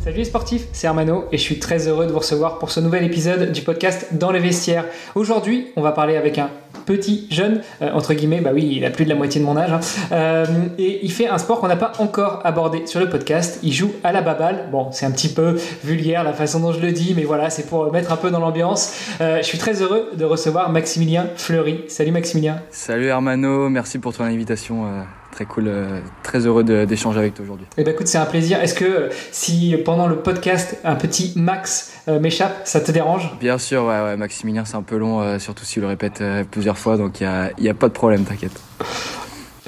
Salut les sportifs, c'est Armano et je suis très heureux de vous recevoir pour ce nouvel épisode du podcast Dans les vestiaires. Aujourd'hui, on va parler avec un petit jeune, euh, entre guillemets, bah oui, il a plus de la moitié de mon âge, hein. euh, et il fait un sport qu'on n'a pas encore abordé sur le podcast. Il joue à la baballe. Bon, c'est un petit peu vulgaire la façon dont je le dis, mais voilà, c'est pour mettre un peu dans l'ambiance. Euh, je suis très heureux de recevoir Maximilien Fleury. Salut Maximilien. Salut Armano, merci pour ton invitation très cool, très heureux d'échanger avec toi aujourd'hui. Eh ben écoute, c'est un plaisir. Est-ce que si pendant le podcast un petit Max m'échappe, ça te dérange? Bien sûr, ouais, ouais Maximilien c'est un peu long, surtout s'il le répète plusieurs fois, donc il n'y a, a, pas de problème, t'inquiète.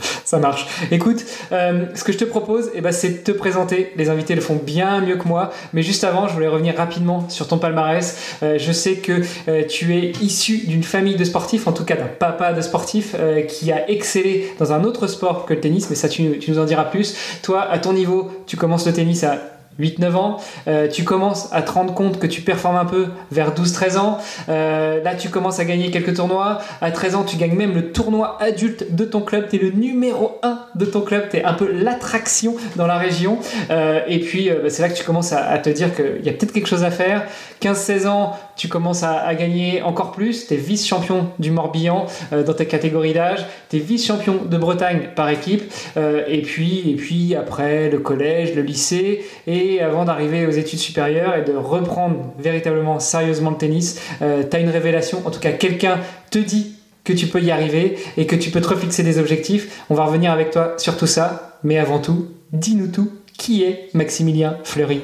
Ça marche. Écoute, euh, ce que je te propose, eh ben, c'est de te présenter. Les invités le font bien mieux que moi. Mais juste avant, je voulais revenir rapidement sur ton palmarès. Euh, je sais que euh, tu es issu d'une famille de sportifs, en tout cas d'un papa de sportif, qui a excellé dans un autre sport que le tennis. Mais ça, tu, tu nous en diras plus. Toi, à ton niveau, tu commences le tennis à 8-9 ans, euh, tu commences à te rendre compte que tu performes un peu vers 12-13 ans. Euh, là, tu commences à gagner quelques tournois. À 13 ans, tu gagnes même le tournoi adulte de ton club. Tu es le numéro 1 de ton club. Tu es un peu l'attraction dans la région. Euh, et puis, bah, c'est là que tu commences à, te dire qu'il y a peut-être quelque chose à faire. 15-16 ans, tu commences à, gagner encore plus. Tu es vice-champion du Morbihan dans ta catégorie d'âge. Tu es vice-champion de Bretagne par équipe. et, puis, et puis, après, le collège, le lycée. Et avant d'arriver aux études supérieures et de reprendre véritablement sérieusement le tennis, euh, tu as une révélation, en tout cas quelqu'un te dit que tu peux y arriver et que tu peux te refixer des objectifs. On va revenir avec toi sur tout ça, mais avant tout, dis-nous tout, qui est Maximilien Fleury?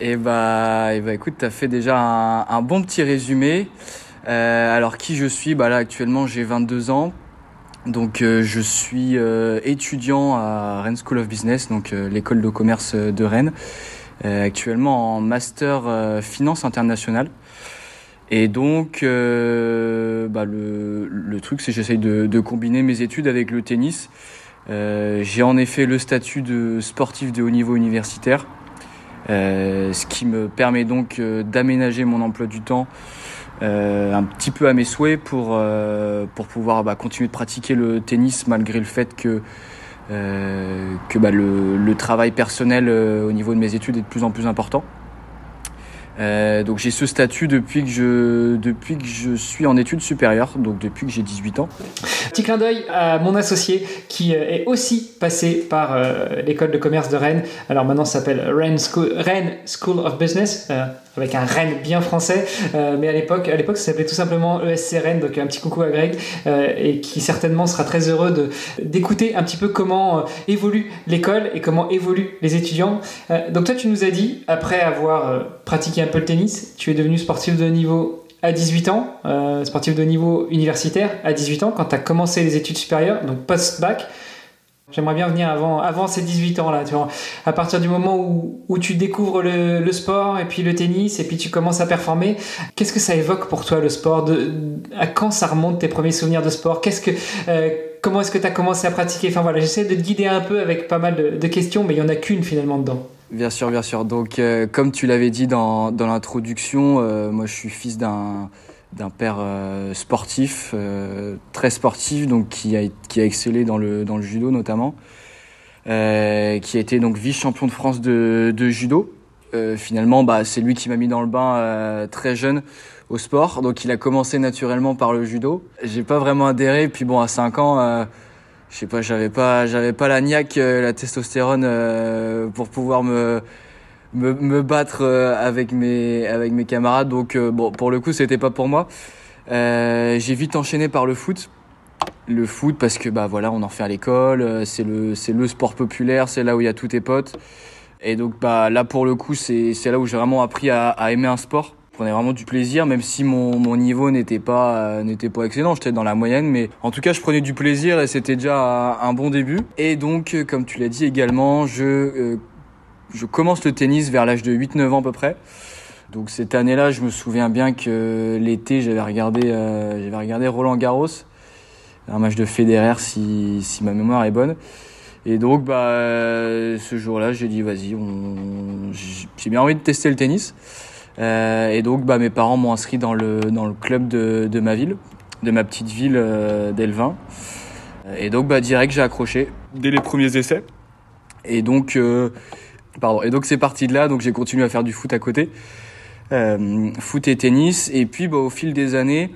Eh bah, eh bah écoute, tu as fait déjà un, bon petit résumé. Euh, alors qui je suis? Bah Là actuellement j'ai 22 ans. Donc euh, je suis étudiant à Rennes School of Business, donc l'école de commerce de Rennes. Euh, actuellement en master euh, finance internationale. Et donc, euh, bah le, truc, c'est que j'essaye de, combiner mes études avec le tennis. Euh, j'ai en effet le statut de sportif de haut niveau universitaire, euh, ce qui me permet donc d'aménager mon emploi du temps un petit peu à mes souhaits pour, pour pouvoir bah, continuer de pratiquer le tennis malgré le fait que euh, que bah, le, le, travail personnel euh, au niveau de mes études est de plus en plus important. Euh, donc j'ai ce statut depuis que je depuis que je suis en études supérieures, donc depuis que j'ai 18 ans. Petit clin d'œil à mon associé qui est aussi passé par l'école de commerce de Rennes. Alors maintenant ça s'appelle Rennes School, of Business avec un Rennes bien français, euh, mais à l'époque, à l'époque, ça s'appelait tout simplement ESC Rennes, donc un petit coucou à Greg, euh, et qui certainement sera très heureux d'écouter un petit peu comment euh, évolue l'école et comment évoluent les étudiants. donc toi, tu nous as dit, après avoir pratiqué un peu le tennis, tu es devenu sportif de niveau à 18 ans, sportif de niveau universitaire à 18 ans, quand tu as commencé les études supérieures, donc post-bac. J'aimerais bien venir avant, avant ces 18 ans-là. Tu vois, à partir du moment où, tu découvres le, sport et puis le tennis et puis tu commences à performer, qu'est-ce que ça évoque pour toi le sport À quand ça remonte tes premiers souvenirs de sport? Qu'est-ce que euh, comment est-ce que tu as commencé à pratiquer? Enfin voilà, j'essaie de te guider un peu avec pas mal de, de questions, mais il y en a qu'une finalement dedans. Bien sûr, bien sûr. Donc, euh, comme tu l'avais dit dans, dans l'introduction, euh, moi je suis fils d'un d'un père euh, sportif, très sportif, donc qui a, qui a excellé dans le, dans le judo notamment, qui a été donc vice-champion de France de, de judo. Finalement, bah, c'est lui qui m'a mis dans le bain très jeune au sport, donc il a commencé naturellement par le judo. J'ai pas vraiment adhéré, puis bon, à 5 ans, je sais pas, j'avais pas, j'avais pas la niaque, la testostérone pour pouvoir me me, me battre euh, avec mes avec mes camarades. Donc euh, bon, pour le coup, c'était pas pour moi. Euh, j'ai vite enchaîné par le foot. Le foot parce que bah voilà, on en fait à l'école, euh, c'est le c'est le sport populaire, c'est là où il y a tous tes potes. Et donc bah là pour le coup, c'est c'est là où j'ai vraiment appris à, à aimer un sport. Prenais vraiment du plaisir, même si mon, mon niveau n'était pas euh, n'était pas excellent, j'étais dans la moyenne, mais en tout cas je prenais du plaisir et c'était déjà un bon début. Et donc comme tu l'as dit également, je euh, je commence le tennis vers l'âge de 8-9 ans à peu près. Donc cette année-là, je me souviens bien que l'été, j'avais regardé, euh, j'avais regardé Roland Garros, un match de Federer si, si ma mémoire est bonne. Et donc bah euh, ce jour-là, j'ai dit vas-y, on... j'ai bien envie de tester le tennis. Euh, et donc bah mes parents m'ont inscrit dans le dans le club de, de ma ville, de ma petite ville euh, d'Elvin. Et donc bah direct j'ai accroché dès les premiers essais. Et donc euh, Pardon. Et donc c'est parti de là, donc j'ai continué à faire du foot à côté, euh, foot et tennis. Et puis bah, au fil des années,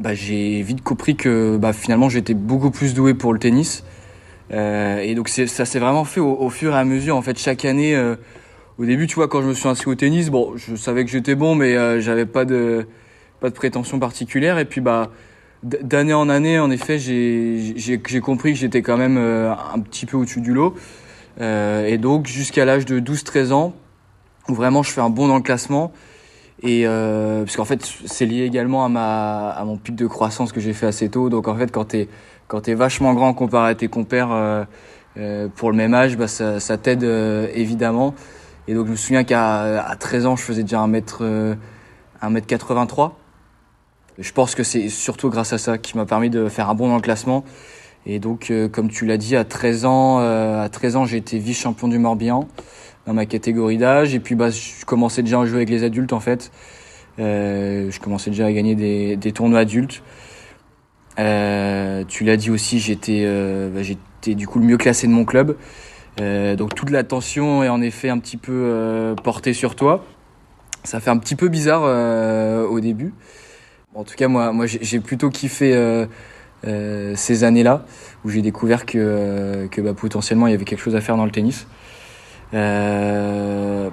bah, j'ai vite compris que bah, finalement j'étais beaucoup plus doué pour le tennis. Et donc ça s'est vraiment fait au, au, fur et à mesure. En fait, chaque année, au début, tu vois, quand je me suis inscrit au tennis, bon, je savais que j'étais bon, mais euh, j'avais pas de pas de prétention particulière. Et puis bah d'année en année, en effet, j'ai compris que j'étais quand même euh, un petit peu au-dessus du lot. Euh, et donc jusqu'à l'âge de 12-13 ans, où vraiment je fais un bond dans le classement. Et euh, parce qu'en fait, c'est lié également à ma à mon pic de croissance que j'ai fait assez tôt. Donc en fait, quand t'es quand t'es vachement grand comparé à tes compères euh, euh, pour le même âge, bah ça, ça t'aide évidemment. Et donc je me souviens qu'à à 13 ans, je faisais déjà un mètre euh, un mètre 83. Je pense que c'est surtout grâce à ça qui m'a permis de faire un bond dans le classement. Et donc, euh, comme tu l'as dit, à 13 ans, euh, à 13 ans, j'ai été vice-champion du Morbihan dans ma catégorie d'âge. Et puis, bah, je commençais déjà à jouer avec les adultes, en fait. Euh, je commençais déjà à gagner des, des tournois adultes. Euh, tu l'as dit aussi, j'étais, euh, bah, j'étais du coup le mieux classé de mon club. Donc toute l'attention est en effet un petit peu portée sur toi. Ça fait un petit peu bizarre au début. En tout cas, moi, moi, j'ai plutôt kiffé euh, ces années-là où j'ai découvert que, euh, que bah, potentiellement il y avait quelque chose à faire dans le tennis. Euh,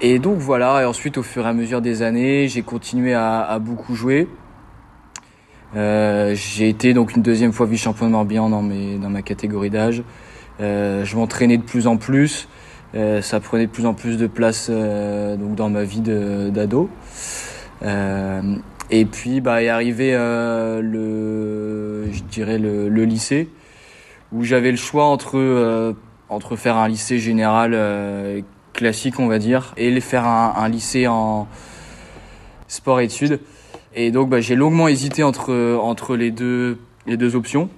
et donc voilà, et ensuite au fur et à mesure des années, j'ai continué à, à, beaucoup jouer. Euh, j'ai été donc une deuxième fois vice-champion de Morbihan dans, mes, dans ma catégorie d'âge. Euh, je m'entraînais de plus en plus. Euh, ça prenait de plus en plus de place donc dans ma vie d'ado. Et puis bah est arrivé euh, le je dirais le, le lycée où j'avais le choix entre euh, entre faire un lycée général euh, classique on va dire et faire un, un lycée en sport études et donc bah, j'ai longuement hésité entre entre les deux les deux options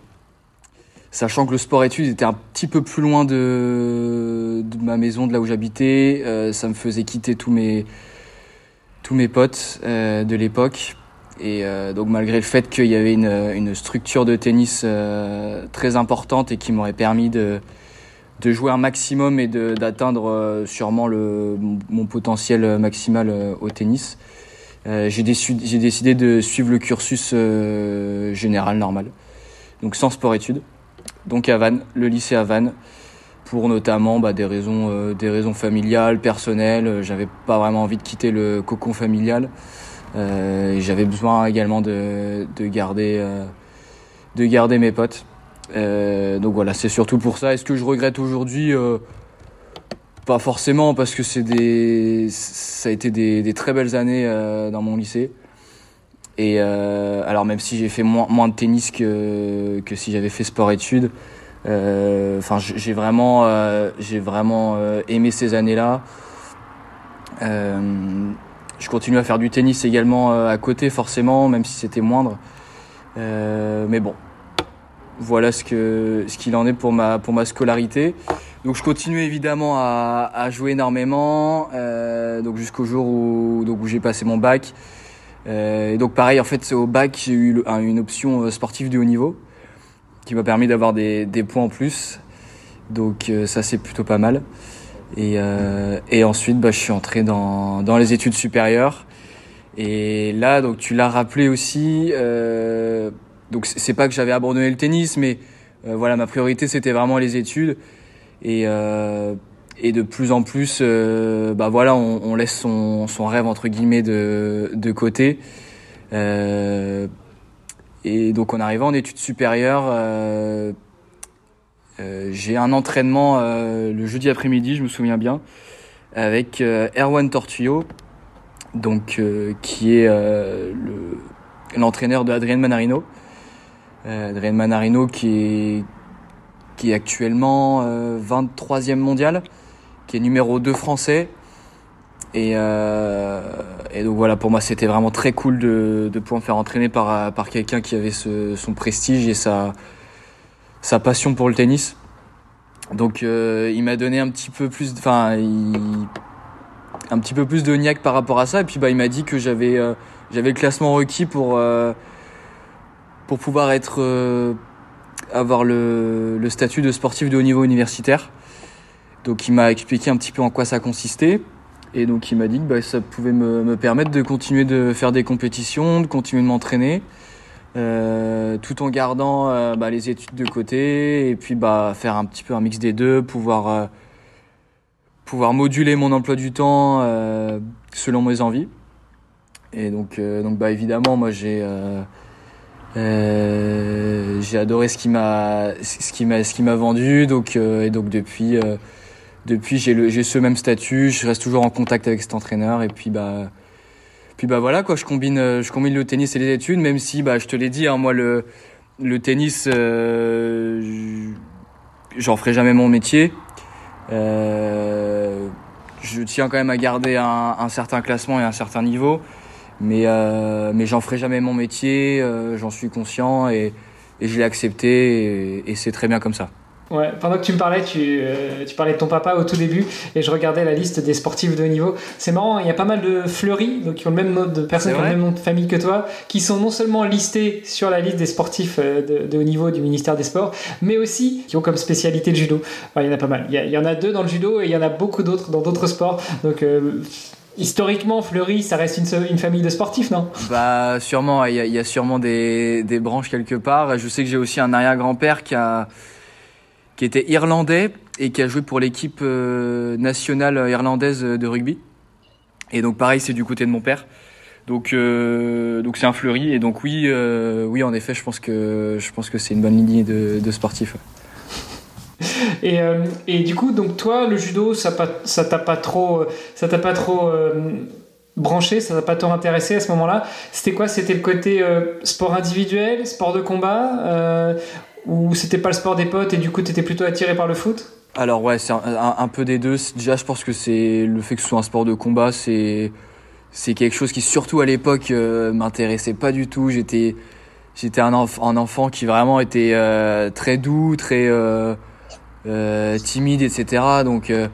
sachant que le sport études était un petit peu plus loin de, ma maison de là où j'habitais euh, ça me faisait quitter tous mes tous mes potes euh, de l'époque. Et euh, donc malgré le fait qu'il y avait une, une, structure de tennis très importante et qui m'aurait permis de, de jouer un maximum et d'atteindre sûrement le, mon potentiel maximal au tennis, j'ai décidé, de suivre le cursus général normal. Donc sans sport-études. Donc à Vannes, le lycée à Vannes pour notamment bah, des raisons euh, des raisons familiales, personnelles. J'avais pas vraiment envie de quitter le cocon familial. Euh, J'avais besoin également de, de garder euh, de garder mes potes. Euh, donc voilà, c'est surtout pour ça. Est-ce que je regrette aujourd'hui Pas forcément, parce que c'est des ça a été des, des très belles années euh, dans mon lycée. Et alors même si j'ai fait moins, de tennis que, si j'avais fait sport-études, Enfin, j'ai vraiment, j'ai vraiment aimé ces années-là. je continue à faire du tennis également à côté, forcément, même si c'était moindre. mais bon, voilà ce que ce qu'il en est pour ma pour ma scolarité. Donc je continue évidemment à, à jouer énormément, euh, donc jusqu'au jour où donc où j'ai passé mon bac. Euh, et donc pareil en fait au bac j'ai eu une option euh, sportive de haut niveau qui m'a permis d'avoir des, points en plus. Donc euh, ça c'est plutôt pas mal. Et, ensuite bah, je suis entré dans, dans les études supérieures. Et là donc tu l'as rappelé aussi. Donc c'est pas que j'avais abandonné le tennis, mais voilà, ma priorité c'était vraiment les études. Et, et de plus en plus, euh, bah voilà, on, on laisse son, son, rêve entre guillemets de, de côté. Euh, et donc en arrivant en études supérieures, euh, j'ai un entraînement le jeudi après-midi, je me souviens bien, avec Erwan Tortuyo, donc qui est l'entraîneur de Adrien Manarino. Euh, Adrien Manarino qui est, qui est actuellement 23e euh, mondial, qui est numéro 2 français. Et, euh, et donc voilà, pour moi, c'était vraiment très cool de, pouvoir me faire entraîner par, par quelqu'un qui avait son prestige et sa, sa passion pour le tennis. Donc euh, il m'a donné un petit peu plus, enfin, un petit peu plus de niaque par rapport à ça. Et puis bah, il m'a dit que j'avais euh, le classement requis pour pour pouvoir être avoir le, statut de sportif de haut niveau universitaire. Donc il m'a expliqué un petit peu en quoi ça consistait. Et donc il m'a dit que bah, ça pouvait me, me, permettre de continuer de faire des compétitions, de continuer de m'entraîner, euh, tout en gardant euh, bah, les études de côté et puis bah, faire un petit peu un mix des deux, pouvoir, euh, pouvoir moduler mon emploi du temps selon mes envies. Et donc, donc bah, évidemment, moi j'ai j'ai adoré ce qui m'a ce qui m'a ce qui m'a vendu donc et donc depuis depuis j'ai ce même statut je reste toujours en contact avec cet entraîneur et puis bah puis bah voilà quoi je combine euh, je combine le tennis et les études même si bah je te l'ai dit hein, moi le tennis j'en ferai jamais mon métier je tiens quand même à garder un, certain classement et un certain niveau mais, euh, mais j'en ferai jamais mon métier, euh, j'en suis conscient et, je l'ai accepté et c'est très bien comme ça. Ouais, pendant que tu me parlais, tu, euh, tu, parlais de ton papa au tout début et je regardais la liste des sportifs de haut niveau. C'est marrant, il y a pas mal de fleuris, donc qui ont le même nom de personnes qui ont le même nom de famille que toi, qui sont non seulement listés sur la liste des sportifs euh, de, de haut niveau du ministère des Sports, mais aussi qui ont comme spécialité le judo. il y en a pas mal. Il y, a, il y, en a deux dans le judo et il y en a beaucoup d'autres dans d'autres sports. Donc euh, Historiquement, Fleury, ça reste une, une, famille de sportifs, non? Bah, sûrement. Il y, y, a sûrement des, des, branches quelque part. Je sais que j'ai aussi un arrière-grand-père qui a qui était irlandais et qui a joué pour l'équipe euh, nationale irlandaise de rugby. Et donc, pareil, c'est du côté de mon père. Donc, euh, donc c'est un Fleury. Et donc, oui, euh, oui, en effet, je pense que je pense que c'est une bonne lignée de, sportifs. Et, et, du coup, donc toi, le judo, ça ça t'a pas trop, ça t'a pas trop branché, ça t'a pas trop intéressé à ce moment-là. C'était quoi? C'était le côté sport individuel, sport de combat, ou c'était pas le sport des potes et du coup t'étais plutôt attiré par le foot? Alors ouais, c'est un, peu des deux. Déjà, je pense que c'est le fait que ce soit un sport de combat, c'est c'est quelque chose qui surtout à l'époque m'intéressait pas du tout. J'étais j'étais un, un, enfant qui vraiment était très doux, très euh, timide, etc. Donc, euh,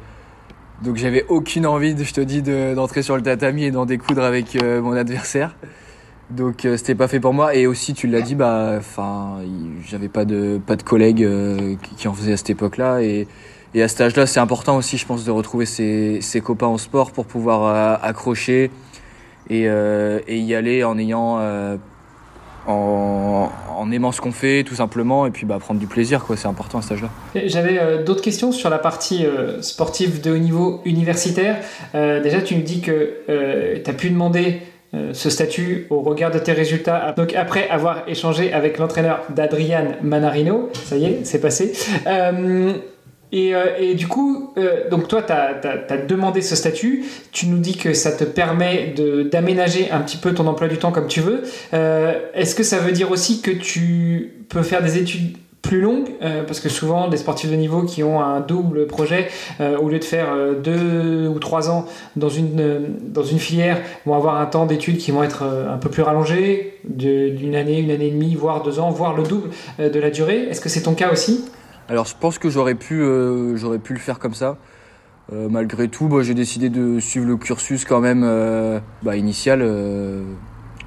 donc j'avais aucune envie, je te dis, d'entrer sur le tatami et d'en découdre avec euh, mon adversaire. Donc c'était pas fait pour moi. Et aussi, tu l'as dit, bah, enfin, j'avais pas de pas de collègues qui en faisaient à cette époque-là. Et, et à cet âge-là, c'est important aussi, je pense, de retrouver ses, copains en sport pour pouvoir accrocher et, et, y aller en ayant en, aimant ce qu'on fait tout simplement et puis bah, prendre du plaisir quoi c'est important à cet âge là j'avais euh, d'autres questions sur la partie euh, sportive de haut niveau universitaire euh, déjà tu me dis que euh, tu as pu demander euh, ce statut au regard de tes résultats donc après avoir échangé avec l'entraîneur d'Adrian Manarino ça y est c'est passé et, euh, et, du coup, euh, donc toi, tu as, demandé ce statut. Tu nous dis que ça te permet d'aménager un petit peu ton emploi du temps comme tu veux. Euh, Est-ce que ça veut dire aussi que tu peux faire des études plus longue parce que souvent des sportifs de niveau qui ont un double projet au lieu de faire deux ou trois ans dans une dans une filière vont avoir un temps d'études qui vont être un peu plus rallongé d'une année une année et demie voire deux ans voire le double de la durée. Est-ce que c'est ton cas aussi? Alors je pense que j'aurais pu j'aurais pu le faire comme ça. Euh, malgré tout, bah, j'ai décidé de suivre le cursus quand même euh, bah, initial, euh,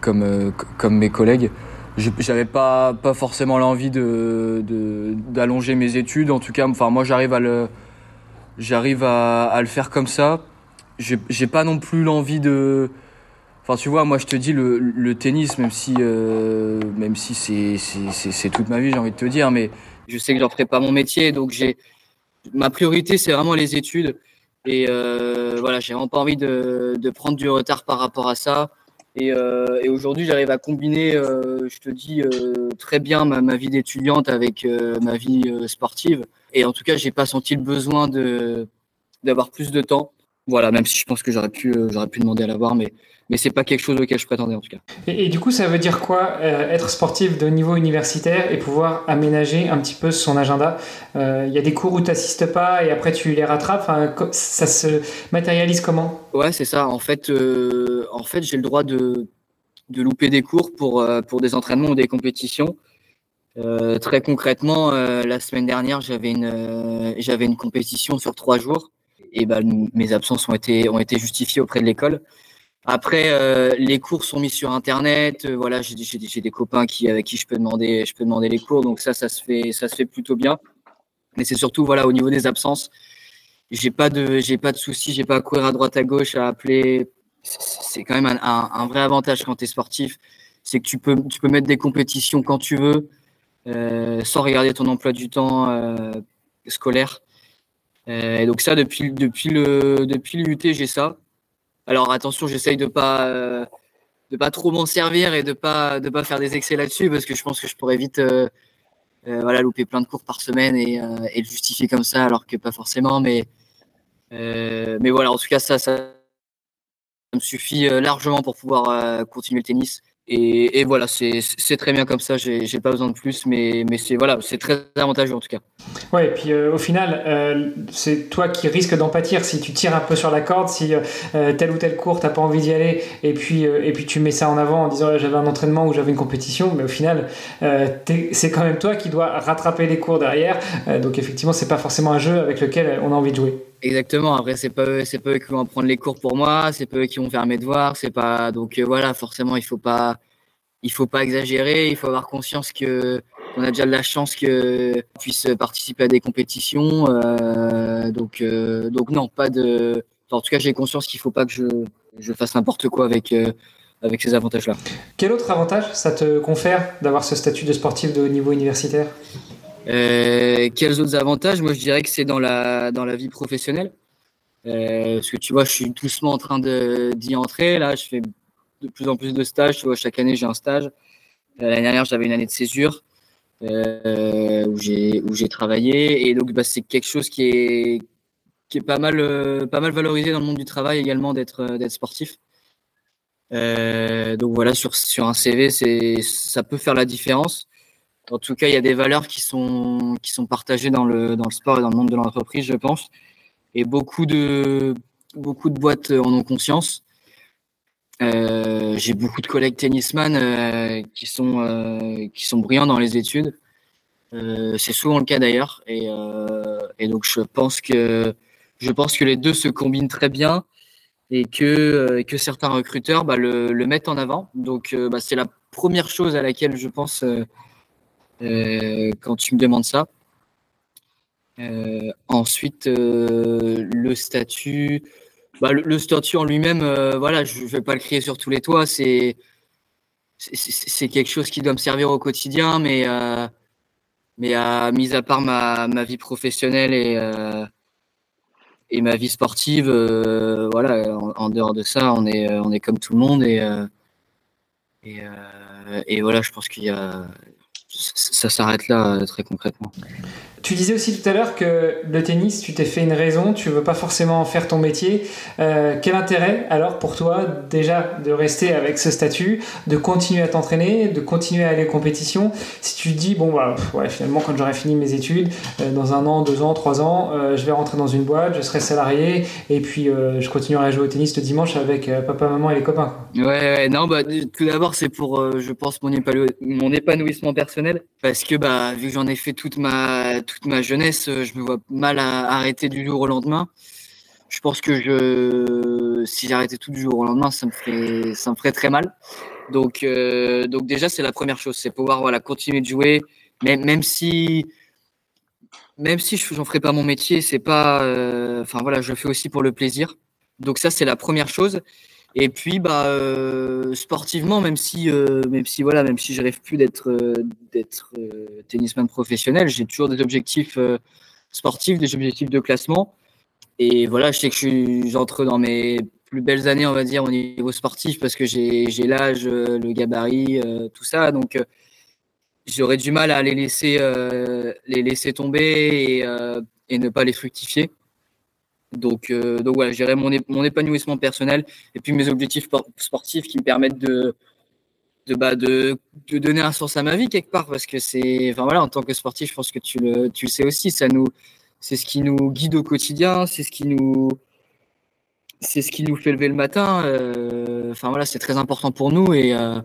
comme, comme mes collègues. J'avais pas, pas forcément l'envie de, d'allonger mes études. En tout cas, enfin moi j'arrive à le, j'arrive à, à le faire comme ça. J'ai pas non plus l'envie de, Enfin, tu vois, moi, je te dis le, le tennis, même si, même si c'est, c'est, c'est toute ma vie, j'ai envie de te dire, mais je sais que j'en ferai pas mon métier, donc j'ai ma priorité, c'est vraiment les études. Et euh, voilà, j'ai vraiment pas envie de, de, prendre du retard par rapport à ça. Et, euh, et aujourd'hui, j'arrive à combiner, euh, je te dis, euh, très bien ma, vie d'étudiante avec ma vie sportive. Et en tout cas, j'ai pas senti le besoin d'avoir plus de temps. Voilà, même si je pense que j'aurais pu, j'aurais pu demander à l'avoir, mais mais c'est pas quelque chose auquel je prétendais en tout cas. Et, du coup, ça veut dire quoi euh, être sportif de niveau universitaire et pouvoir aménager un petit peu son agenda? Il euh, y a des cours où tu n'assistes pas et après tu les rattrapes? Enfin, ça se matérialise comment? Ouais, c'est ça. En fait, euh, en fait, j'ai le droit de, de louper des cours pour pour des entraînements ou des compétitions. très concrètement, la semaine dernière, j'avais une j'avais une compétition sur trois jours et ben, mes absences ont été ont été justifiées auprès de l'école. Après, euh, les cours sont mis sur Internet. Euh, voilà, j'ai des copains qui, avec qui je peux demander, je peux demander les cours. Donc ça, ça se fait, ça se fait plutôt bien. Mais c'est surtout, voilà, au niveau des absences, j'ai pas pas de soucis, j'ai pas à courir à droite à gauche, à appeler. C'est quand même un, un, vrai avantage quand tu es sportif, c'est que tu peux, tu peux mettre des compétitions quand tu veux, euh, sans regarder ton emploi du temps scolaire. Euh, et donc ça, depuis, depuis le, depuis l'UT, j'ai ça. Alors attention, j'essaye de pas euh, de pas trop m'en servir et de pas de pas faire des excès là-dessus parce que je pense que je pourrais vite euh, voilà louper plein de cours par semaine et, et, le justifier comme ça alors que pas forcément. Mais mais voilà, en tout cas ça ça me suffit largement pour pouvoir continuer le tennis et, voilà, c'est très bien comme ça, j'ai pas besoin de plus, mais, c'est très avantageux en tout cas. Ouais, et puis euh, au final, euh, c'est toi qui risques d'en pâtir si tu tires un peu sur la corde, si euh, tel ou tel cours, t'as pas envie d'y aller, et puis, et puis tu mets ça en avant en disant j'avais un entraînement ou j'avais une compétition, mais au final, c'est quand même toi qui dois rattraper les cours derrière, donc effectivement, c'est pas forcément un jeu avec lequel on a envie de jouer. Exactement. Après, c'est pas c'est pas eux qui vont prendre les cours pour moi, c'est pas eux qui vont faire mes devoirs, c'est pas donc euh, voilà. Forcément, il faut pas il faut pas exagérer. Il faut avoir conscience que on a déjà de la chance que puisse participer à des compétitions. Euh, donc euh, donc non, pas de. en tout cas, j'ai conscience qu'il faut pas que je je fasse n'importe quoi avec avec ces avantages-là. Quel autre avantage ça te confère d'avoir ce statut de sportif de haut niveau universitaire? Euh, quels autres avantages? Moi, je dirais que c'est dans la, dans la vie professionnelle. Euh, parce que tu vois, je suis doucement en train d'y entrer. Là, je fais de plus en plus de stages. Tu vois, chaque année, j'ai un stage. Euh, l'année dernière, j'avais une année de césure euh, où j'ai travaillé. Et donc, bah, c'est quelque chose qui est, qui est pas, mal, pas mal valorisé dans le monde du travail également d'être sportif. Donc voilà, sur, sur un CV, ça peut faire la différence. En tout cas, il y a des valeurs qui sont, qui sont partagées dans le, dans le sport et dans le monde de l'entreprise, je pense. Et beaucoup de, beaucoup de boîtes en ont conscience. Euh, j'ai beaucoup de collègues tennisman euh, qui, sont, euh, qui sont brillants dans les études. C'est souvent le cas d'ailleurs. Et, donc, je pense, que, je pense que les deux se combinent très bien et que, que certains recruteurs bah, le, mettent en avant. Donc, bah, c'est la première chose à laquelle je pense quand tu me demandes ça. Euh, ensuite, euh, le statut, bah, le, statut en lui-même, voilà, je ne vais pas le crier sur tous les toits. C'est c'est quelque chose qui doit me servir au quotidien, mais mais à, mis à part ma, vie professionnelle et et ma vie sportive, voilà, en, dehors de ça, on est on est comme tout le monde et, et voilà, je pense qu'il y a ça s'arrête là très concrètement. Tu disais aussi tout à l'heure que le tennis, tu t'es fait une raison, tu veux pas forcément en faire ton métier. Euh, quel intérêt alors pour toi déjà de rester avec ce statut, de continuer à t'entraîner, de continuer à aller en compétition Si tu dis, bon voilà, ouais, finalement quand j'aurai fini mes études, euh, dans un an, deux ans, trois ans, euh, je vais rentrer dans une boîte, je serai salarié et puis je continuerai à jouer au tennis le dimanche avec papa, maman et les copains. Ouais, ouais, non, bah, tout d'abord c'est pour, je pense, mon, mon épanouissement personnel parce que bah, vu que j'en ai fait toute ma toute ma jeunesse, euh, je me vois mal à arrêter du jour au lendemain. Je pense que je, si j'arrêtais tout du jour au lendemain, ça me ferait, ça me ferait très mal. Donc, euh, donc déjà, c'est la première chose, c'est pouvoir voilà continuer de jouer, même, même si, même si je n'en ferai pas mon métier, c'est pas, euh, enfin voilà, je le fais aussi pour le plaisir. Donc ça, c'est la première chose. Et puis, bah, euh, sportivement, même si, euh, même si, voilà, même si je rêve plus d'être, euh, d'être tennisman professionnel, j'ai toujours des objectifs sportifs, des objectifs de classement. Et voilà, je sais que j'entre dans mes plus belles années, on va dire, au niveau sportif, parce que j'ai, j'ai l'âge, le gabarit, tout ça. Donc, j'aurais du mal à les laisser, les laisser tomber et, et ne pas les fructifier. Donc, euh, donc voilà, gérer mon, mon épanouissement personnel et puis mes objectifs sportifs qui me permettent de, de, bah, de, de, donner un sens à ma vie quelque part parce que c'est, enfin voilà, en tant que sportif, je pense que tu le, tu le sais aussi, ça nous, c'est ce qui nous guide au quotidien, c'est ce qui nous, c'est ce qui nous fait lever le matin. Euh, voilà, c'est très important pour nous et, euh,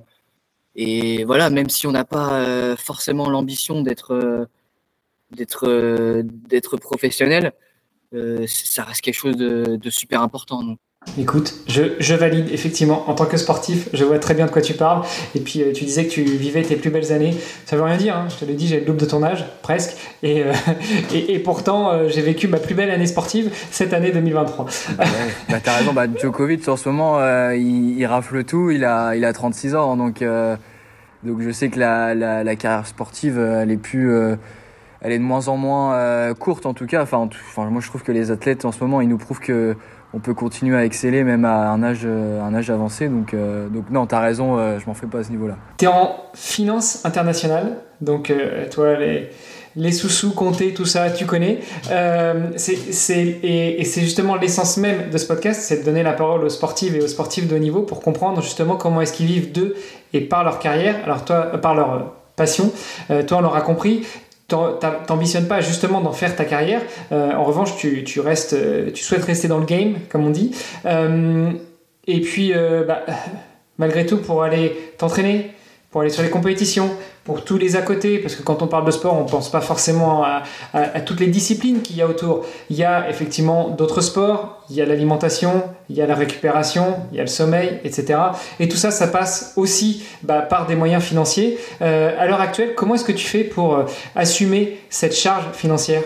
et voilà, même si on n'a pas forcément l'ambition d'être, d'être, professionnel ça reste quelque chose de, super important. Écoute, je, valide effectivement en tant que sportif, je vois très bien de quoi tu parles. Et puis euh, tu disais que tu vivais tes plus belles années. Ça veut rien dire, hein. je te l'ai dit, j'ai le double de ton âge, presque. Et, euh, et, pourtant, j'ai vécu ma plus belle année sportive cette année 2023. Bah, bah, t'as raison, bah, Djokovic en ce moment, il, rafle tout, il a, il a 36 ans. Donc, donc je sais que la, la, la carrière sportive, elle est plus elle est de moins en moins euh, courte en tout cas. Enfin, moi je trouve que les athlètes en ce moment, ils nous prouvent que on peut continuer à exceller même à un âge, euh, avancé. Donc, euh, donc non, tu as raison, je m'en fais pas à ce niveau-là. Tu es en finance internationale, donc toi, les, sous-sous, compter, tout ça, tu connais. et, c'est justement l'essence même de ce podcast, c'est de donner la parole aux sportifs et aux sportifs de haut niveau pour comprendre justement comment est-ce qu'ils vivent d'eux et par leur carrière, alors toi, par leur passion. toi, on l'aura compris, t'ambitionnes pas justement d'en faire ta carrière. Euh, en revanche, tu, restes, euh, tu souhaites rester dans le game, comme on dit. Euh, et puis, bah, malgré tout, pour aller t'entraîner, pour aller sur les compétitions, pour tous les à côté, parce que quand on parle de sport, on ne pense pas forcément à, toutes les disciplines qu'il y a autour. Il y a effectivement d'autres sports, il y a l'alimentation, il y a la récupération, il y a le sommeil, etc. Et tout ça, ça passe aussi bah, par des moyens financiers. Euh, à l'heure actuelle, comment est-ce que tu fais pour euh, assumer cette charge financière?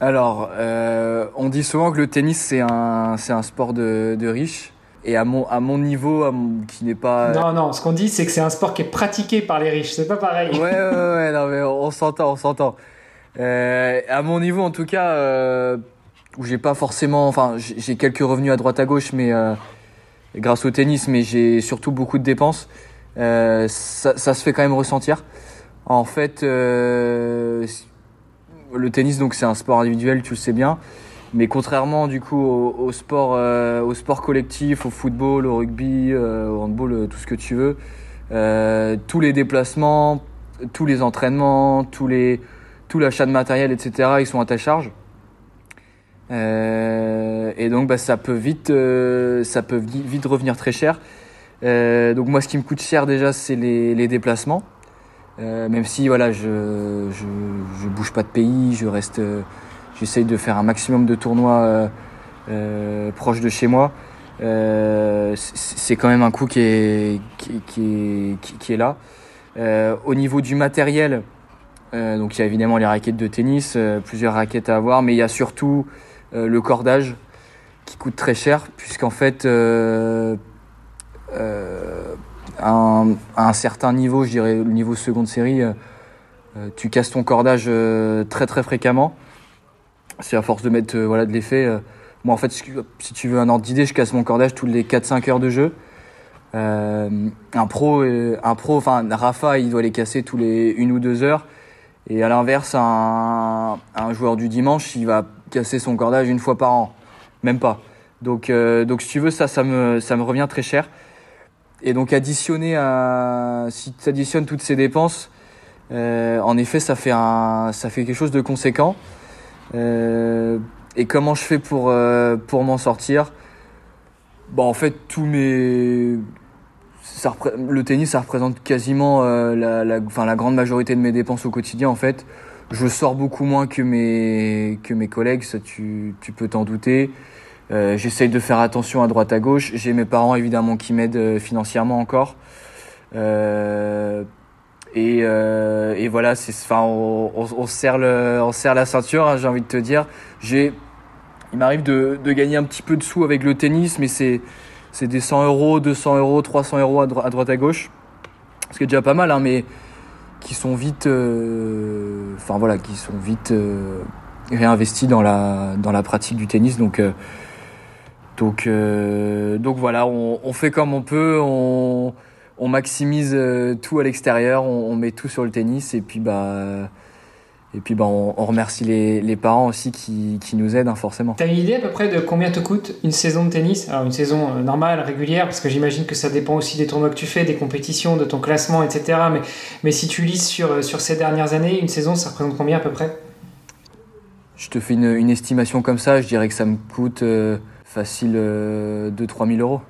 Alors, euh, on dit souvent que le tennis, c'est un, un sport de, de riches et à mon, à mon niveau, qui n'est pas. Non, non, ce qu'on dit, c'est que c'est un sport qui est pratiqué par les riches, c'est pas pareil. Ouais, ouais, ouais, non, mais on, s'entend, on s'entend. Euh, à mon niveau, en tout cas, euh, où j'ai pas forcément. Enfin, j'ai quelques revenus à droite à gauche, mais euh, grâce au tennis, mais j'ai surtout beaucoup de dépenses. Euh, ça, ça, se fait quand même ressentir. En fait, le tennis, donc, c'est un sport individuel, tu le sais bien. Mais contrairement du coup au, sport, euh, au sport collectif, au football, au rugby, euh, au handball, euh, tout ce que tu veux, tous les déplacements, tous les entraînements, tous les, tout l'achat de matériel, etc., ils sont à ta charge. et donc bah, ça peut vite, ça peut vite revenir très cher. donc moi, ce qui me coûte cher déjà, c'est les, les déplacements. même si voilà, je, je, je bouge pas de pays, je reste J'essaye de faire un maximum de tournois euh, euh, proches de chez moi. Euh, c'est quand même un coût qui est, qui, qui, est là. au niveau du matériel, donc il y a évidemment les raquettes de tennis, plusieurs raquettes à avoir, mais il y a surtout le cordage qui coûte très cher, puisqu'en fait, à un, certain niveau, je dirais le niveau seconde série, tu casses ton cordage très très fréquemment c'est à force de mettre euh, voilà, de l'effet. Euh, moi, en fait, si tu veux un ordre d'idée, je casse mon cordage tous les 4-5 heures de jeu. un pro, un pro, enfin Rafa, il doit les casser tous les une ou deux heures. Et à l'inverse, un, un joueur du dimanche, il va casser son cordage une fois par an, même pas. Donc, donc si tu veux, ça, ça me, ça me revient très cher. Et donc additionner à, si tu additionnes toutes ces dépenses, euh, en effet, ça fait un, ça fait quelque chose de conséquent. Euh, et comment je fais pour euh, pour m'en sortir? Bon, en fait, tous mes, le tennis, ça représente quasiment la, la, enfin, la grande majorité de mes dépenses au quotidien. En fait, je sors beaucoup moins que mes que mes collègues, ça tu peux t'en douter. Euh, J'essaye de faire attention à droite à gauche. J'ai mes parents évidemment qui m'aident euh, financièrement encore. Euh, et, euh, et, voilà, enfin, on, serre la ceinture. Hein, j'ai envie de te dire. J'ai, il m'arrive de, gagner un petit peu de sous avec le tennis, mais c'est, des 100 euros, 200 euros, 300 euros à, droite à, droite à gauche. Ce qui est déjà pas mal, hein, mais qui sont vite, euh, voilà, qui sont vite réinvestis dans la pratique du tennis. Donc donc, euh, voilà, on, fait comme on peut, on maximise euh, tout à l'extérieur, on, on, met tout sur le tennis et puis bah et puis bah on, on remercie les, les, parents aussi qui, qui nous aident hein, forcément. T'as une idée à peu près de combien te coûte une saison de tennis? Alors une saison euh, normale, régulière, parce que j'imagine que ça dépend aussi des tournois que tu fais, des compétitions, de ton classement, etc. Mais, mais si tu lises sur, sur ces dernières années, une saison, ça représente combien à peu près? Je te fais une, une, estimation comme ça, je dirais que ça me coûte... Euh, facile euh, 2-3 000 euros.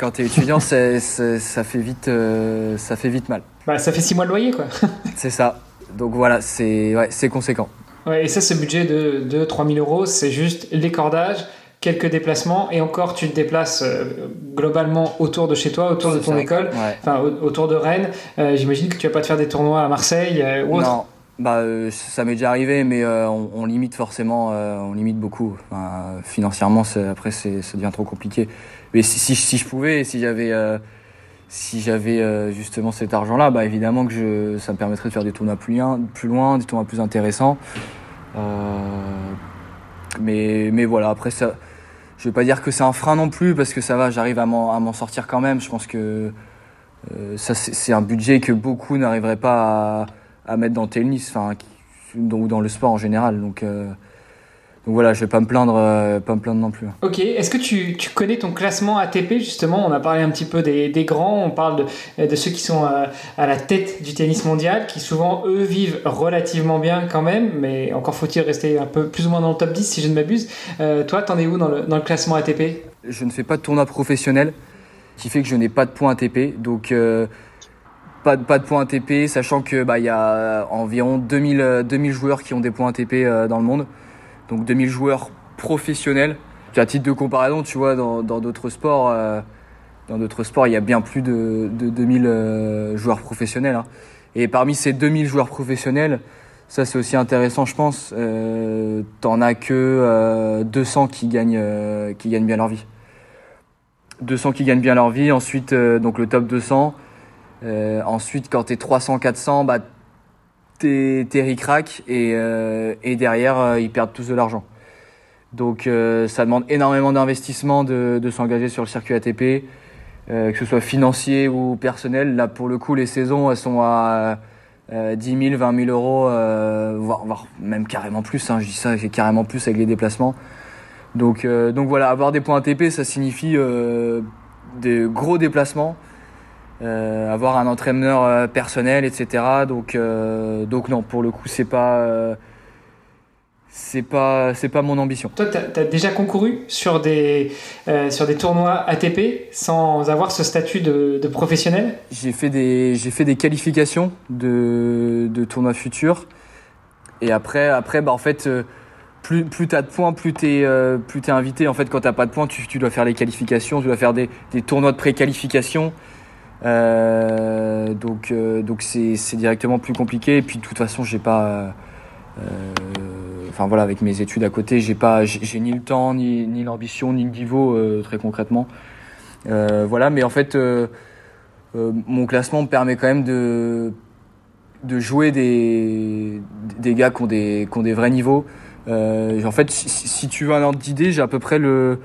Quand tu es étudiant, ça, fait vite, euh, ça fait vite mal. Bah, ça fait 6 mois de loyer, quoi. c'est ça. Donc voilà, c'est, ouais, c'est conséquent. Ouais, et ça, ce budget de, de 3 000 euros, c'est juste les cordages, quelques déplacements, et encore, tu te déplaces euh, globalement autour de chez toi, autour de ton ça. école, Ouais. enfin autour de Rennes. Euh, j'imagine que tu vas pas te faire des tournois à Marseille ou autre. Non, bah, ça m'est déjà arrivé, mais on, on, limite forcément, on limite beaucoup. Enfin, financièrement, après, c'est, ça devient trop compliqué. Mais si, si, si je pouvais, si j'avais, euh, si j'avais euh, justement cet argent-là, bah, évidemment que je, ça me permettrait de faire des tournois plus loin, plus loin des tournois plus intéressants. mais, mais voilà, après, ça, je vais pas dire que c'est un frein non plus, parce que ça va, j'arrive à m'en, sortir quand même. Je pense que ça, c'est, un budget que beaucoup n'arriveraient pas à mettre dans le tennis, enfin, ou dans le sport en général. Donc, euh, donc voilà, je vais pas me plaindre, euh, pas me plaindre non plus. Ok, est-ce que tu, tu, connais ton classement ATP justement? On a parlé un petit peu des, des grands, on parle de, de ceux qui sont à, à, la tête du tennis mondial, qui souvent eux vivent relativement bien quand même, mais encore faut-il rester un peu plus ou moins dans le top 10 si je ne m'abuse. Euh, toi, t'en es où dans le, dans le classement ATP Je ne fais pas de tournoi professionnel, qui fait que je n'ai pas de points ATP, donc euh, pas de, pas de points ATP, sachant que bah, y a environ 2000, 2000 joueurs qui ont des points ATP euh, dans le monde. Donc 2000 joueurs professionnels. À titre de comparaison, tu vois, dans d'autres sports, euh, dans d'autres sports, il y a bien plus de, de 2000 euh, joueurs professionnels. Hein. Et parmi ces 2000 joueurs professionnels, ça c'est aussi intéressant, je pense. Euh, T'en as que 200 qui gagnent, qui gagnent bien leur vie. 200 qui gagnent bien leur vie. Ensuite, donc le top 200. Euh, ensuite, quand t'es 300-400, bah, t'es et, euh, et derrière, euh, ils perdent tous de l'argent. Donc euh, ça demande énormément d'investissement de, s'engager sur le circuit ATP, que ce soit financier ou personnel. Là, pour le coup, les saisons, elles sont à 10 000, 20 000 euros, voire, même carrément plus. Hein, je dis ça, carrément plus avec les déplacements. Donc, donc voilà, avoir des points ATP, ça signifie des gros déplacements. Euh, avoir un entraîneur euh, personnel, etc. Donc, euh, donc non, pour le coup, c'est pas, euh, c'est pas, c'est pas mon ambition. Toi, tu as, déjà concouru sur des, sur des tournois ATP sans avoir ce statut de, de professionnel? J'ai fait des, j'ai fait des qualifications de, de tournois futurs. Et après, après, bah en fait plus, plus tu as de points, plus tu es, euh, plus es invité. En fait, quand tu pas de points, tu, tu, dois faire les qualifications, tu dois faire des, des tournois de pré-qualification. Euh, donc euh, c'est directement plus compliqué. Et puis de toute façon, j'ai pas. Enfin voilà, avec mes études à côté, j'ai pas, j'ai ni le temps, ni, ni l'ambition, ni le niveau très concrètement. voilà, mais en fait, mon classement me permet quand même de de jouer des, des gars qui ont des, qui ont des vrais niveaux. Euh, en fait, si, si, tu veux un ordre d'idée, j'ai à peu près le,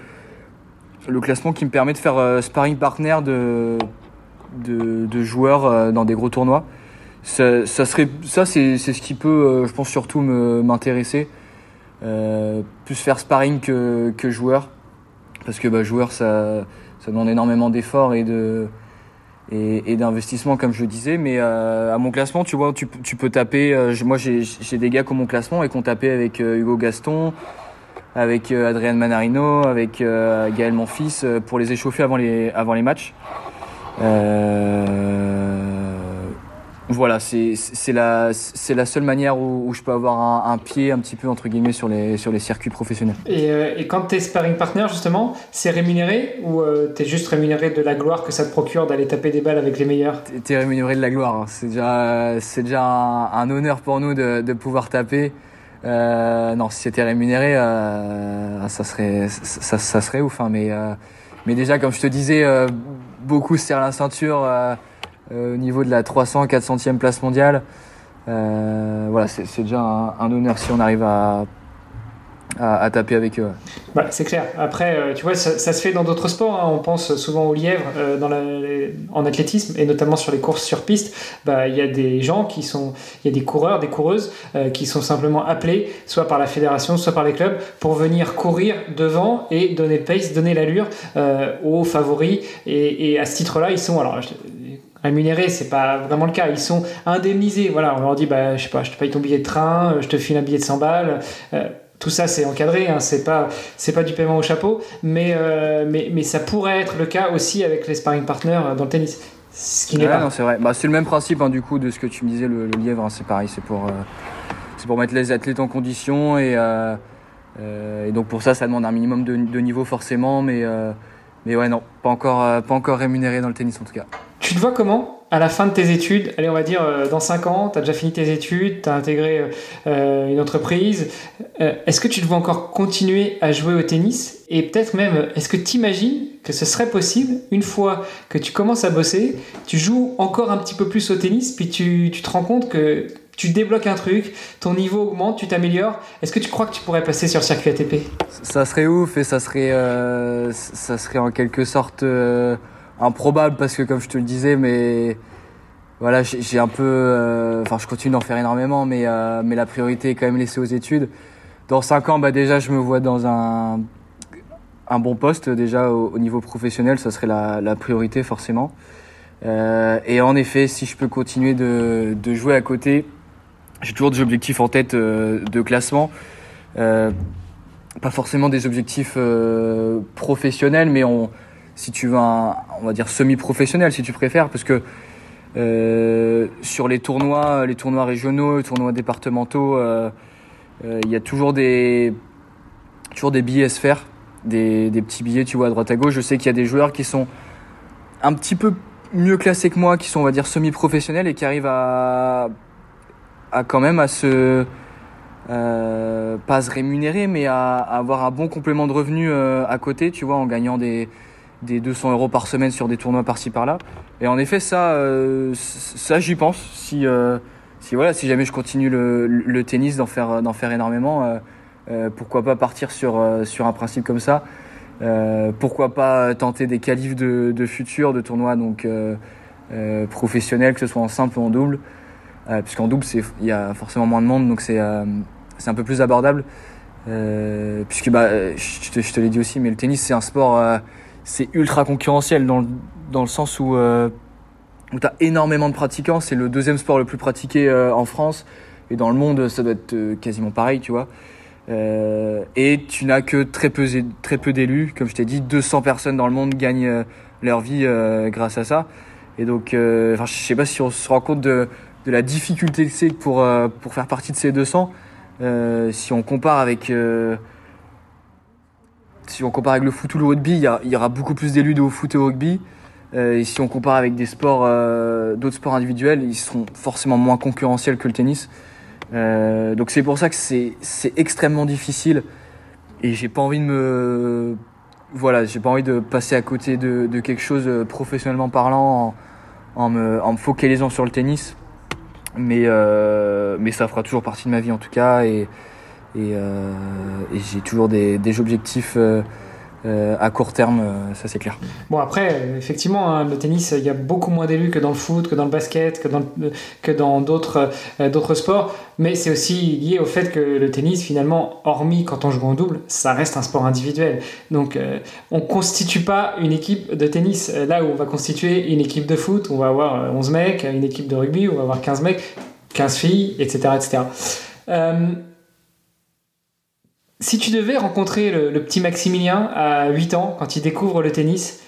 le classement qui me permet de faire euh, sparring partner de, de, joueurs dans des gros tournois. Ça, serait, c'est, ce qui peut, je pense, surtout m'intéresser. plus faire sparring que, que joueur. Parce que bah, joueur, ça, ça demande énormément d'efforts et de, d'investissement comme je disais mais à mon classement tu vois tu, peux taper moi j'ai des gars comme mon classement et qu'on tapait avec Hugo Gaston avec euh, Adrien Manarino, avec euh, Gaël Monfils euh, pour les échauffer avant les matchs. Voilà, c'est la, la seule manière où, je peux avoir un, pied un petit peu entre guillemets sur les, sur les circuits professionnels. Et, et quand tu es sparring partner, justement, c'est rémunéré ou tu es juste rémunéré de la gloire que ça te procure d'aller taper des balles avec les meilleurs? Tu es rémunéré de la gloire. Hein. C'est déjà, déjà un, honneur pour nous de, de pouvoir taper. Euh, non, si c'était rémunéré, euh, ça serait ça, ça, serait ouf. Hein, mais euh, mais déjà, comme je te disais, euh, beaucoup se serrent la ceinture euh, au niveau de la 300, 400e place mondiale. voilà, c'est déjà un, honneur si on arrive à à, taper avec eux. Bah, c'est clair. Après, euh, tu vois, ça, se fait dans d'autres sports. Hein. On pense souvent au lièvre euh, en athlétisme et notamment sur les courses sur piste. Bah, il y a des gens qui sont, il y a des coureurs, des coureuses euh, qui sont simplement appelés, soit par la fédération, soit par les clubs, pour venir courir devant et donner le pace, donner l'allure aux favoris. Et, à ce titre-là, ils sont alors rémunérés, c'est pas vraiment le cas. Ils sont indemnisés. Voilà, on leur dit, bah, je sais pas, je te paye ton billet de train, je te file un billet de 100 balles tout ça c'est encadré, hein, c'est pas c'est pas du paiement au chapeau, mais, euh, mais, mais ça pourrait être le cas aussi avec les sparring partners dans le tennis. Ce qui n'est pas. Non, c'est vrai. Bah, c'est le même principe hein, du coup de ce que tu me disais, le, lièvre, hein, c'est pareil, c'est pour, euh, c'est pour mettre les athlètes en condition et, euh, et, donc pour ça ça demande un minimum de, de niveau forcément, mais, mais ouais non, pas encore, pas encore rémunéré dans le tennis en tout cas. Tu te vois comment? À la fin de tes études, allez, on va dire euh, dans 5 ans, tu as déjà fini tes études, tu as intégré euh, une entreprise, euh, est-ce que tu te vois encore continuer à jouer au tennis? Et peut-être même, est-ce que tu imagines que ce serait possible, une fois que tu commences à bosser, tu joues encore un petit peu plus au tennis, puis tu, tu te rends compte que tu débloques un truc, ton niveau augmente, tu t'améliores. Est-ce que tu crois que tu pourrais passer sur le circuit ATP Ça serait ouf et ça serait, ça serait en quelque sorte improbable parce que comme je te le disais, mais voilà, j'ai un peu, euh, enfin, je continue d'en faire énormément, mais euh, mais la priorité est quand même laissée aux études. Dans cinq ans, bah déjà, je me vois dans un un bon poste déjà au, niveau professionnel, ça serait la, la priorité forcément. Euh, et en effet, si je peux continuer de, de jouer à côté, j'ai toujours des objectifs en tête de classement. Pas forcément des objectifs professionnels, mais on, si tu veux un, on va dire semi-professionnel si tu préfères, parce que euh, sur les tournois, les tournois régionaux, les tournois départementaux, euh, euh, il y a toujours des toujours des billets à se faire, des, des petits billets, tu vois, à droite à gauche. Je sais qu'il y a des joueurs qui sont un petit peu mieux classés que moi, qui sont, on va dire, semi-professionnels et qui arrivent à, à quand même à se pas se rémunérer, mais à, à, avoir un bon complément de revenus à côté, tu vois, en gagnant des des 200 euros par semaine sur des tournois par-ci par-là. Et en effet, ça, euh, ça j'y pense. Si, euh, si, voilà, si jamais je continue le, tennis, d'en faire, d'en faire énormément, euh, pourquoi pas partir sur, sur un principe comme ça Pourquoi pas tenter des qualifs de, de futur de tournois donc, professionnels, que ce soit en simple ou en double Puisqu'en double, il y a forcément moins de monde, donc c'est c'est un peu plus abordable. puisque bah, je te, je te l'ai dit aussi, mais le tennis, c'est un sport c'est ultra concurrentiel dans le, dans le sens où, euh, tu as énormément de pratiquants. C'est le deuxième sport le plus pratiqué euh, en France. Et dans le monde, ça doit être euh, quasiment pareil, tu vois. Euh, et tu n'as que très peu, très peu d'élus. Comme je t'ai dit, 200 personnes dans le monde gagnent leur vie grâce à ça. Et donc, enfin, je sais pas si on se rend compte de, de la difficulté que c'est pour, pour faire partie de ces 200. si on compare avec si on compare avec le foot ou le rugby, il y, aura beaucoup plus d'élus de foot et au rugby. Euh, et si on compare avec des sports, euh, d'autres sports individuels, ils seront forcément moins concurrentiels que le tennis. Euh, donc c'est pour ça que c'est extrêmement difficile. Et j'ai pas envie de me, voilà, j'ai pas envie de passer à côté de, quelque chose professionnellement parlant en, me, focalisant sur le tennis. Mais mais ça fera toujours partie de ma vie en tout cas et, euh, et j'ai toujours des, objectifs euh, euh, à court terme, euh, ça c'est clair. Bon après, euh, effectivement, hein, le tennis, il y a beaucoup moins d'élus que dans le foot, que dans le basket, que dans, d'autres, sports, mais c'est aussi lié au fait que le tennis, finalement, hormis quand on joue en double, ça reste un sport individuel. Donc on ne constitue pas une équipe de tennis. Là où on va constituer une équipe de foot, on va avoir 11 mecs, une équipe de rugby, on va avoir 15 mecs, 15 filles, etc. etc. Si tu devais rencontrer le, petit Maximilien à 8 ans, quand il découvre le tennis,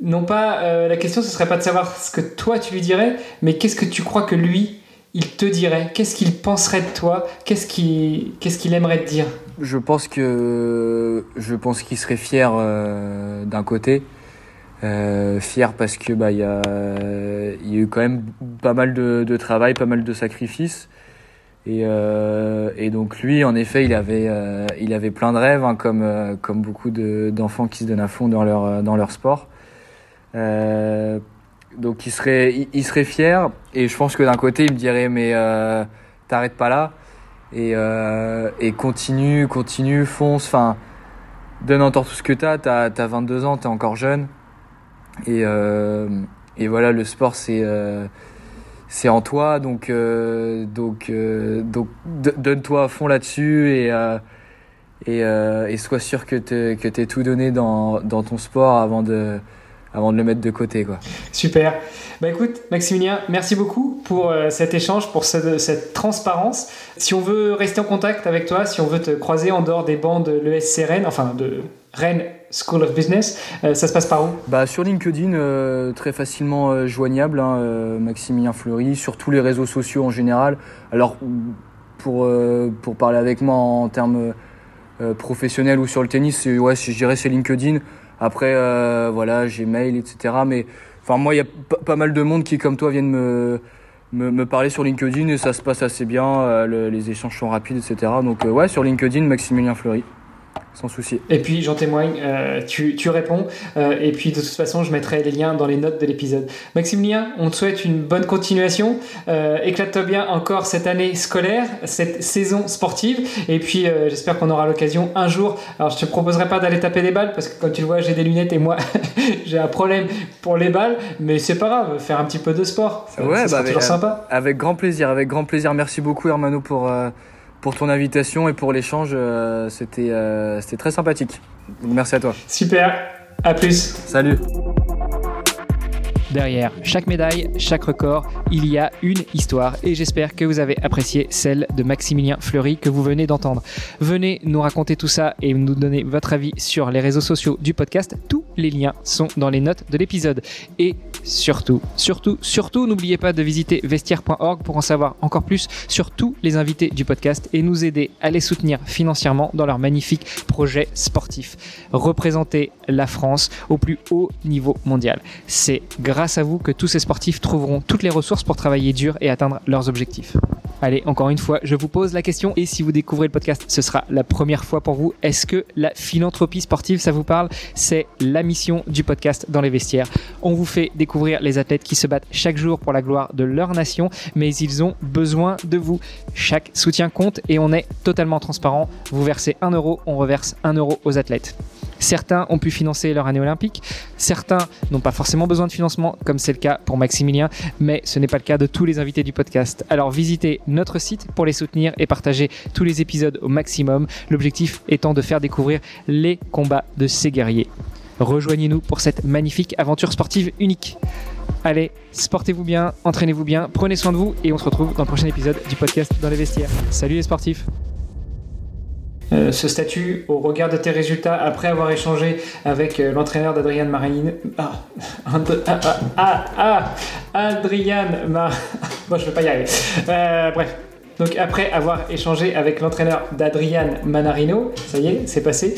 non pas, euh, la question ce serait pas de savoir ce que toi tu lui dirais, mais qu'est-ce que tu crois que lui, il te dirait? Qu'est-ce qu'il penserait de toi? Qu'est-ce qu'il aimerait te dire? Je pense que je pense qu'il serait fier euh, d'un côté, euh, fier parce que bah il y a, y a eu quand même pas mal de, de travail, pas mal de sacrifices. Et, euh, et, donc lui, en effet, il avait, euh, il avait plein de rêves, hein, comme, euh, comme beaucoup d'enfants qui se donnent à fond dans leur, dans leur sport. Donc il serait, il, serait fier. Et je pense que d'un côté, il me dirait, mais t'arrêtes pas là. Et, et continue, continue, fonce. Enfin, donne encore tout ce que t'as. T'as as 22 ans, t'es encore jeune. Et, et voilà, le sport, c'est c'est en toi, donc, euh, donc, euh, donc donne-toi à fond là-dessus et, euh, et, sois sûr que tu que es tout donné dans, dans, ton sport avant de, avant de le mettre de côté. Quoi. Super. Bah écoute, Maximilien, merci beaucoup pour cet échange, pour cette, cette, transparence. Si on veut rester en contact avec toi, si on veut te croiser en dehors des bancs de l'ESCRN, enfin de Rennes School of Business. Euh, ça se passe par où? Bah, Sur LinkedIn, euh, très facilement euh, joignable, hein, Maximilien Fleury, sur tous les réseaux sociaux en général. Alors, pour, pour parler avec moi en termes professionnels ou sur le tennis, ouais, je dirais c'est LinkedIn. Après, voilà, j'ai mail, etc. Mais enfin, moi, il y a pas mal de monde qui, comme toi, viennent me, me, me, parler sur LinkedIn et ça se passe assez bien. les échanges sont rapides, etc. Donc, ouais, sur LinkedIn, Maximilien Fleury sans souci. Et puis j'en témoigne, euh, tu, tu, réponds, euh, et puis de toute façon je mettrai les liens dans les notes de l'épisode. Maximilien, on te souhaite une bonne continuation, euh, éclate-toi bien encore cette année scolaire, cette saison sportive, et puis j'espère qu'on aura l'occasion un jour, alors je te proposerai pas d'aller taper des balles, parce que comme tu le vois j'ai des lunettes et moi j'ai un problème pour les balles, mais c'est pas grave, faire un petit peu de sport, ouais, bah, toujours sympa. Avec grand plaisir, avec grand plaisir, merci beaucoup Hermano pour pour ton invitation et pour l'échange. Euh, c'était euh, c'était très sympathique. merci à toi. Super. À plus. Salut. Derrière chaque médaille, chaque record, il y a une histoire et j'espère que vous avez apprécié celle de Maximilien Fleury que vous venez d'entendre. Venez nous raconter tout ça et nous donner votre avis sur les réseaux sociaux du podcast. Tous les liens sont dans les notes de l'épisode. Et surtout, surtout, surtout, n'oubliez pas de visiter vestiaire.org pour en savoir encore plus sur tous les invités du podcast et nous aider à les soutenir financièrement dans leur magnifique projet sportif. Représenter la France au plus haut niveau mondial. C'est grâce grâce à vous que tous ces sportifs trouveront toutes les ressources pour travailler dur et atteindre leurs objectifs. Allez, encore une fois, je vous pose la question et si vous découvrez le podcast, ce sera la première fois pour vous. Est-ce que la philanthropie sportive, ça vous parle? C'est la mission du podcast dans les vestiaires. On vous fait découvrir les athlètes qui se battent chaque jour pour la gloire de leur nation, mais ils ont besoin de vous. Chaque soutien compte et on est totalement transparent. Vous versez 1 euro, on reverse 1 euro aux athlètes. Certains ont pu financer leur année olympique, certains n'ont pas forcément besoin de financement, comme c'est le cas pour Maximilien, mais ce n'est pas le cas de tous les invités du podcast. Alors visitez notre site pour les soutenir et partager tous les épisodes au maximum, l'objectif étant de faire découvrir les combats de ces guerriers. Rejoignez-nous pour cette magnifique aventure sportive unique. Allez, sportez-vous bien, entraînez-vous bien, prenez soin de vous et on se retrouve dans le prochain épisode du podcast dans les vestiaires. Salut les sportifs euh, ce statut au regard de tes résultats après avoir échangé avec euh, l'entraîneur d'Adrian Marinino. Ah, ah, ah, ah, ah, Adrian Mar... bon, je vais pas y arriver. Euh, bref. Donc après avoir échangé avec l'entraîneur d'Adrian Manarino, ça y est, c'est passé.